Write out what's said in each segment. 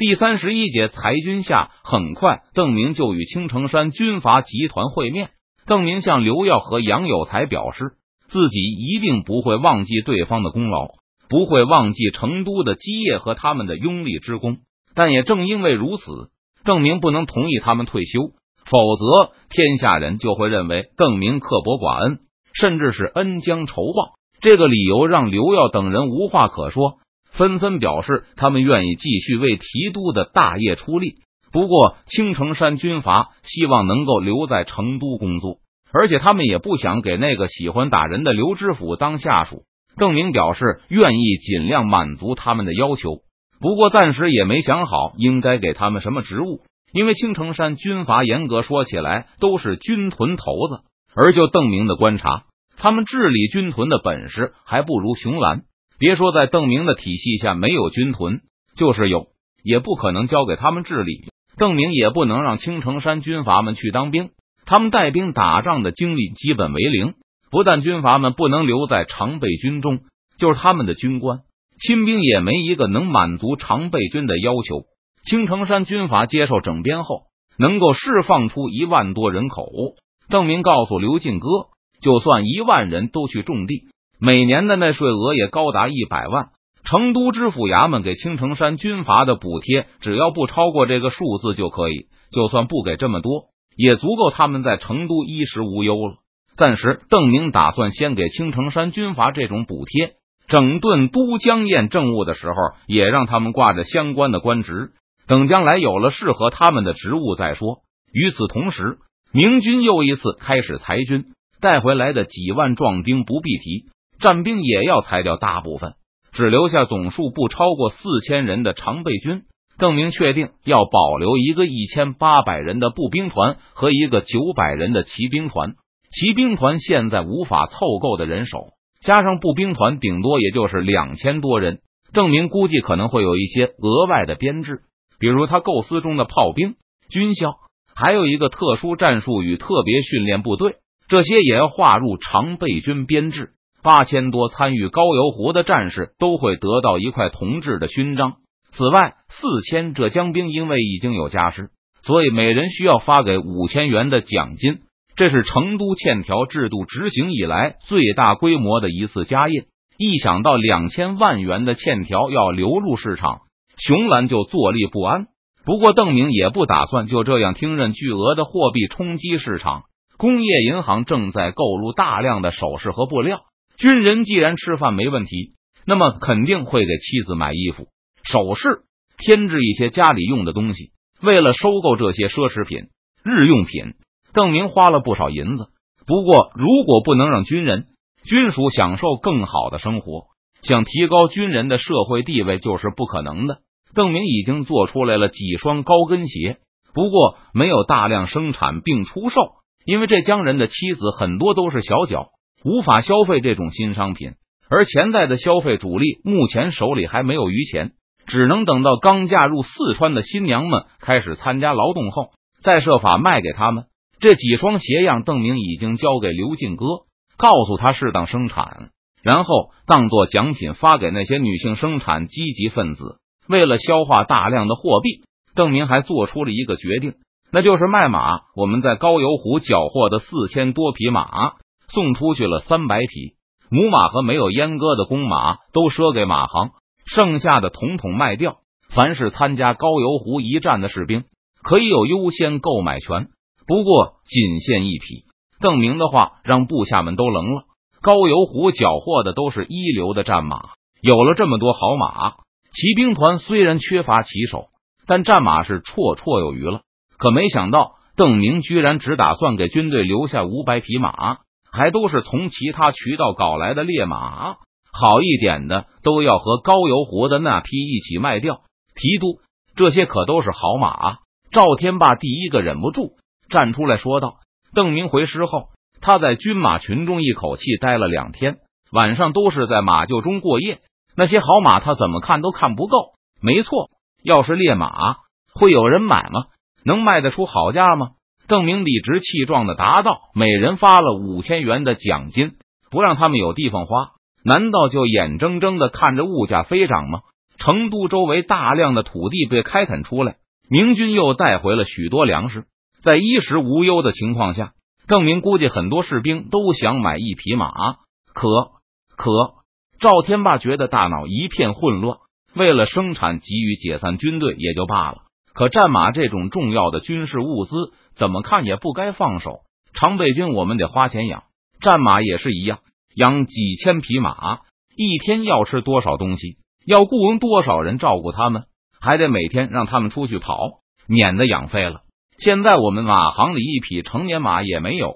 第三十一节裁军下，很快邓明就与青城山军阀集团会面。邓明向刘耀和杨有才表示，自己一定不会忘记对方的功劳，不会忘记成都的基业和他们的拥立之功。但也正因为如此，邓明不能同意他们退休，否则天下人就会认为邓明刻薄寡恩，甚至是恩将仇报。这个理由让刘耀等人无话可说。纷纷表示，他们愿意继续为提督的大业出力。不过，青城山军阀希望能够留在成都工作，而且他们也不想给那个喜欢打人的刘知府当下属。邓明表示愿意尽量满足他们的要求，不过暂时也没想好应该给他们什么职务，因为青城山军阀严格说起来都是军屯头子，而就邓明的观察，他们治理军屯的本事还不如熊兰。别说在邓明的体系下没有军屯，就是有，也不可能交给他们治理。邓明也不能让青城山军阀们去当兵，他们带兵打仗的经历基本为零。不但军阀们不能留在常备军中，就是他们的军官、亲兵也没一个能满足常备军的要求。青城山军阀接受整编后，能够释放出一万多人口。邓明告诉刘进哥，就算一万人都去种地。每年的纳税额也高达一百万。成都知府衙门给青城山军阀的补贴，只要不超过这个数字就可以。就算不给这么多，也足够他们在成都衣食无忧了。暂时，邓明打算先给青城山军阀这种补贴，整顿都江堰政务的时候，也让他们挂着相关的官职。等将来有了适合他们的职务再说。与此同时，明军又一次开始裁军，带回来的几万壮丁不必提。战兵也要裁掉大部分，只留下总数不超过四千人的常备军。邓明确定要保留一个一千八百人的步兵团和一个九百人的骑兵团。骑兵团现在无法凑够的人手，加上步兵团顶多也就是两千多人。邓明估计可能会有一些额外的编制，比如他构思中的炮兵、军校，还有一个特殊战术与特别训练部队，这些也要划入常备军编制。八千多参与高邮湖的战士都会得到一块铜制的勋章。此外，四千浙江兵因为已经有家室，所以每人需要发给五千元的奖金。这是成都欠条制度执行以来最大规模的一次加印。一想到两千万元的欠条要流入市场，熊兰就坐立不安。不过，邓明也不打算就这样听任巨额的货币冲击市场。工业银行正在购入大量的首饰和布料。军人既然吃饭没问题，那么肯定会给妻子买衣服、首饰，添置一些家里用的东西。为了收购这些奢侈品、日用品，邓明花了不少银子。不过，如果不能让军人、军属享受更好的生活，想提高军人的社会地位就是不可能的。邓明已经做出来了几双高跟鞋，不过没有大量生产并出售，因为这江人的妻子很多都是小脚。无法消费这种新商品，而潜在的消费主力目前手里还没有余钱，只能等到刚嫁入四川的新娘们开始参加劳动后，再设法卖给他们。这几双鞋样，邓明已经交给刘进哥，告诉他适当生产，然后当做奖品发给那些女性生产积极分子。为了消化大量的货币，邓明还做出了一个决定，那就是卖马。我们在高邮湖缴获的四千多匹马。送出去了三百匹母马和没有阉割的公马都赊给马行，剩下的统统卖掉。凡是参加高邮湖一战的士兵，可以有优先购买权，不过仅限一匹。邓明的话让部下们都愣了。高邮湖缴获的都是一流的战马，有了这么多好马，骑兵团虽然缺乏骑手，但战马是绰绰有余了。可没想到，邓明居然只打算给军队留下五百匹马。还都是从其他渠道搞来的烈马，好一点的都要和高邮湖的那批一起卖掉。提督，这些可都是好马。赵天霸第一个忍不住站出来说道：“邓明回师后，他在军马群中一口气待了两天，晚上都是在马厩中过夜。那些好马他怎么看都看不够。没错，要是烈马，会有人买吗？能卖得出好价吗？”邓明理直气壮的答道：“每人发了五千元的奖金，不让他们有地方花，难道就眼睁睁的看着物价飞涨吗？成都周围大量的土地被开垦出来，明军又带回了许多粮食，在衣食无忧的情况下，邓明估计很多士兵都想买一匹马。可可，赵天霸觉得大脑一片混乱。为了生产急于解散军队也就罢了，可战马这种重要的军事物资，怎么看也不该放手。常备军我们得花钱养，战马也是一样，养几千匹马，一天要吃多少东西？要雇佣多少人照顾他们？还得每天让他们出去跑，免得养废了。现在我们马行里一匹成年马也没有，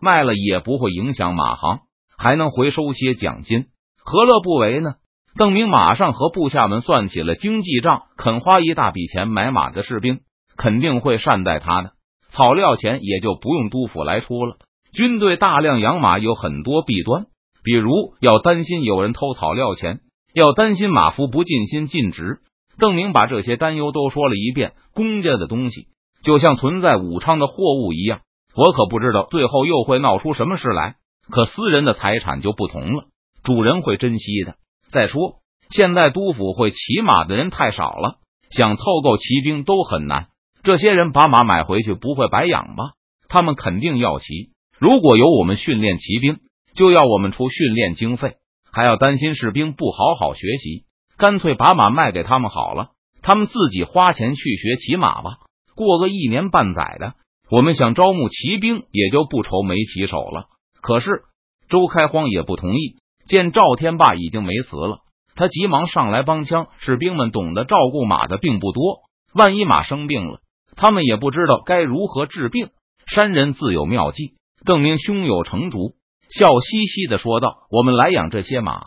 卖了也不会影响马行，还能回收些奖金，何乐不为呢？邓明马上和部下们算起了经济账，肯花一大笔钱买马的士兵肯定会善待他的，草料钱也就不用督府来出了。军队大量养马有很多弊端，比如要担心有人偷草料钱，要担心马夫不尽心尽职。邓明把这些担忧都说了一遍。公家的东西就像存在武昌的货物一样，我可不知道最后又会闹出什么事来。可私人的财产就不同了，主人会珍惜的。再说，现在督府会骑马的人太少了，想凑够骑兵都很难。这些人把马买回去不会白养吧？他们肯定要骑。如果由我们训练骑兵，就要我们出训练经费，还要担心士兵不好好学习。干脆把马卖给他们好了，他们自己花钱去学骑马吧。过个一年半载的，我们想招募骑兵也就不愁没骑手了。可是周开荒也不同意。见赵天霸已经没词了，他急忙上来帮腔。士兵们懂得照顾马的并不多，万一马生病了，他们也不知道该如何治病。山人自有妙计。邓明胸有成竹，笑嘻嘻的说道：“我们来养这些马，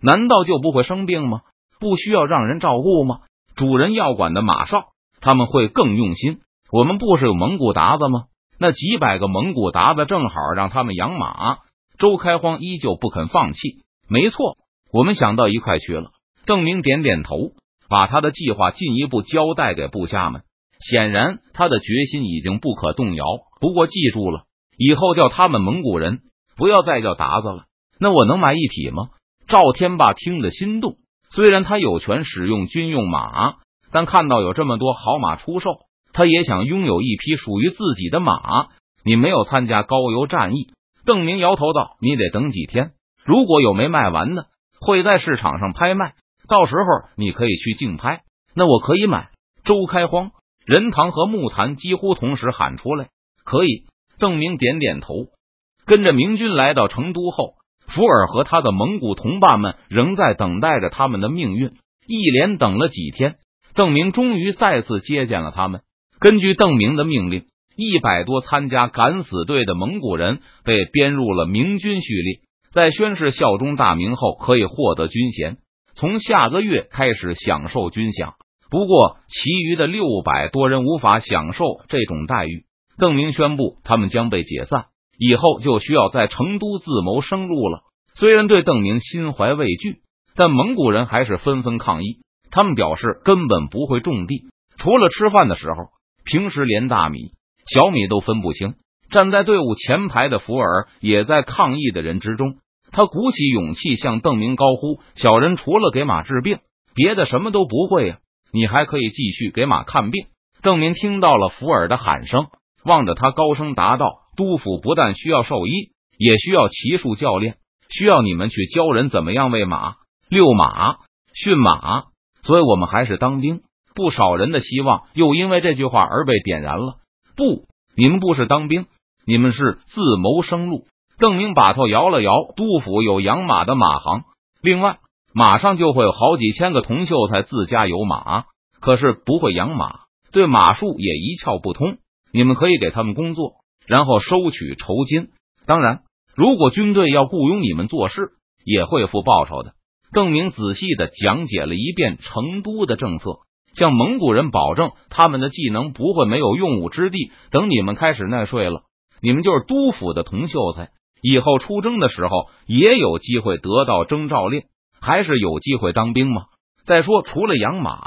难道就不会生病吗？不需要让人照顾吗？主人要管的马少，他们会更用心。我们不是有蒙古鞑子吗？那几百个蒙古鞑子正好让他们养马。”周开荒依旧不肯放弃。没错，我们想到一块去了。邓明点点头，把他的计划进一步交代给部下们。显然，他的决心已经不可动摇。不过，记住了，以后叫他们蒙古人，不要再叫达子了。那我能买一匹吗？赵天霸听得心动。虽然他有权使用军用马，但看到有这么多好马出售，他也想拥有一匹属于自己的马。你没有参加高邮战役。邓明摇头道：“你得等几天，如果有没卖完的，会在市场上拍卖，到时候你可以去竞拍。那我可以买。”周开荒、任堂和木坛几乎同时喊出来：“可以。”邓明点点头，跟着明军来到成都后，福尔和他的蒙古同伴们仍在等待着他们的命运。一连等了几天，邓明终于再次接见了他们。根据邓明的命令。一百多参加敢死队的蒙古人被编入了明军序列，在宣誓效忠大明后，可以获得军衔，从下个月开始享受军饷。不过，其余的六百多人无法享受这种待遇。邓明宣布，他们将被解散，以后就需要在成都自谋生路了。虽然对邓明心怀畏惧，但蒙古人还是纷纷抗议。他们表示根本不会种地，除了吃饭的时候，平时连大米。小米都分不清，站在队伍前排的福尔也在抗议的人之中。他鼓起勇气向邓明高呼：“小人除了给马治病，别的什么都不会呀！你还可以继续给马看病。”邓明听到了福尔的喊声，望着他高声答道：“督府不但需要兽医，也需要骑术教练，需要你们去教人怎么样喂马、遛马、驯马。所以，我们还是当兵。”不少人的希望又因为这句话而被点燃了。不，你们不是当兵，你们是自谋生路。邓明把头摇了摇。督府有养马的马行，另外马上就会有好几千个铜秀才自家有马，可是不会养马，对马术也一窍不通。你们可以给他们工作，然后收取酬金。当然，如果军队要雇佣你们做事，也会付报酬的。邓明仔细的讲解了一遍成都的政策。向蒙古人保证，他们的技能不会没有用武之地。等你们开始纳税了，你们就是督府的铜秀才，以后出征的时候也有机会得到征召令，还是有机会当兵吗？再说，除了养马，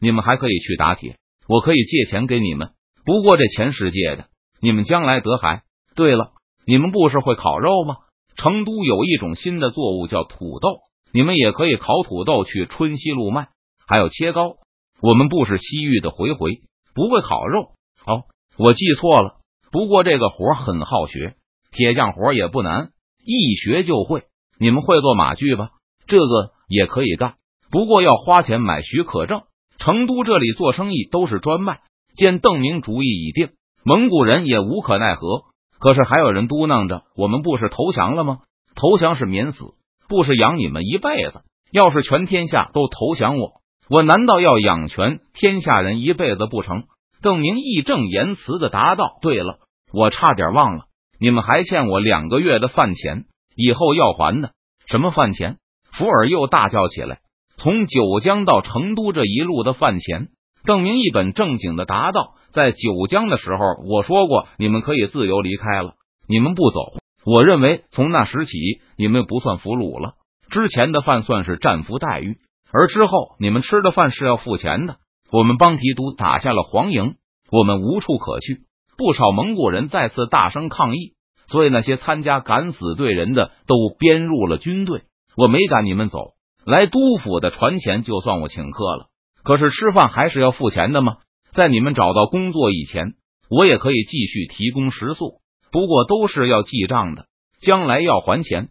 你们还可以去打铁，我可以借钱给你们，不过这钱是借的，你们将来得还。对了，你们不是会烤肉吗？成都有一种新的作物叫土豆，你们也可以烤土豆去春熙路卖。还有切糕。我们不是西域的回回，不会烤肉。哦，我记错了。不过这个活很好学，铁匠活也不难，一学就会。你们会做马具吧？这个也可以干，不过要花钱买许可证。成都这里做生意都是专卖。见邓明主意已定，蒙古人也无可奈何。可是还有人嘟囔着：“我们不是投降了吗？投降是免死，不是养你们一辈子。要是全天下都投降我，我难道要养全天下人一辈子不成？”邓明义正言辞的答道：“对了，我差点忘了，你们还欠我两个月的饭钱，以后要还的。什么饭钱？”福尔又大叫起来：“从九江到成都这一路的饭钱。”邓明一本正经的答道：“在九江的时候，我说过你们可以自由离开了，你们不走，我认为从那时起你们不算俘虏了。之前的饭算是战俘待遇，而之后你们吃的饭是要付钱的。我们帮提督打下了黄营，我们无处可去，不少蒙古人再次大声抗议，所以那些参加敢死队人的都编入了军队。我没赶你们走，来督府的船钱就算我请客了。”可是吃饭还是要付钱的吗？在你们找到工作以前，我也可以继续提供食宿，不过都是要记账的，将来要还钱。